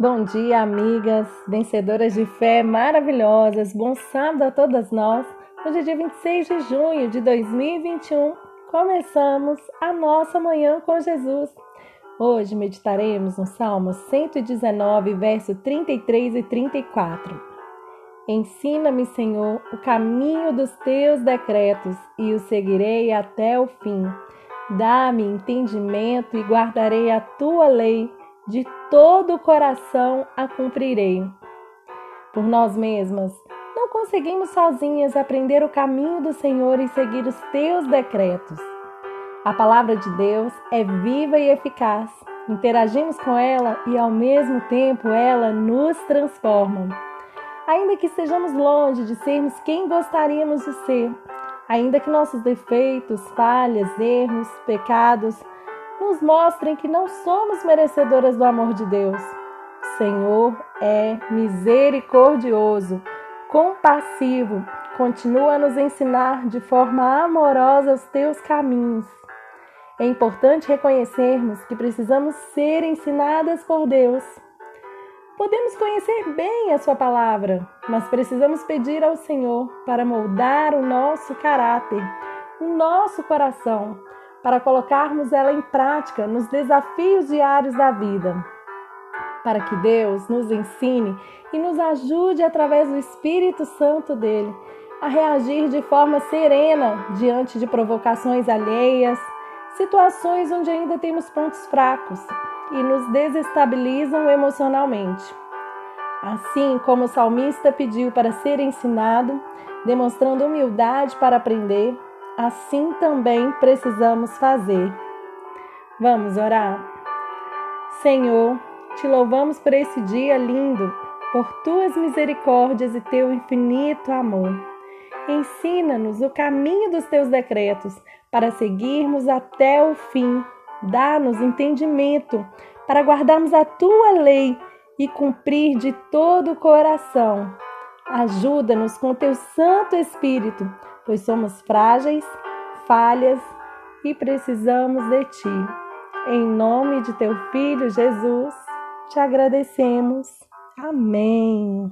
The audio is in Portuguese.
Bom dia, amigas, vencedoras de fé maravilhosas. Bom sábado a todas nós. Hoje é dia 26 de junho de 2021. Começamos a nossa manhã com Jesus. Hoje meditaremos no Salmo 119, verso 33 e 34. Ensina-me, Senhor, o caminho dos teus decretos e o seguirei até o fim. Dá-me entendimento e guardarei a tua lei de todo o coração a cumprirei. Por nós mesmas, não conseguimos sozinhas aprender o caminho do Senhor e seguir os teus decretos. A palavra de Deus é viva e eficaz. Interagimos com ela e ao mesmo tempo ela nos transforma. Ainda que estejamos longe de sermos quem gostaríamos de ser, ainda que nossos defeitos, falhas, erros, pecados nos mostrem que não somos merecedoras do amor de Deus. Senhor é misericordioso, compassivo, continua a nos ensinar de forma amorosa os teus caminhos. É importante reconhecermos que precisamos ser ensinadas por Deus. Podemos conhecer bem a Sua palavra, mas precisamos pedir ao Senhor para moldar o nosso caráter, o nosso coração para colocarmos ela em prática nos desafios diários da vida. Para que Deus nos ensine e nos ajude através do Espírito Santo dele a reagir de forma serena diante de provocações alheias, situações onde ainda temos pontos fracos e nos desestabilizam emocionalmente. Assim como o salmista pediu para ser ensinado, demonstrando humildade para aprender, assim também precisamos fazer. Vamos orar? Senhor, te louvamos por esse dia lindo, por tuas misericórdias e teu infinito amor. Ensina-nos o caminho dos teus decretos para seguirmos até o fim. Dá-nos entendimento para guardarmos a tua lei e cumprir de todo o coração. Ajuda-nos com teu Santo Espírito pois somos frágeis, falhas e precisamos de Ti. Em nome de Teu Filho Jesus, te agradecemos. Amém.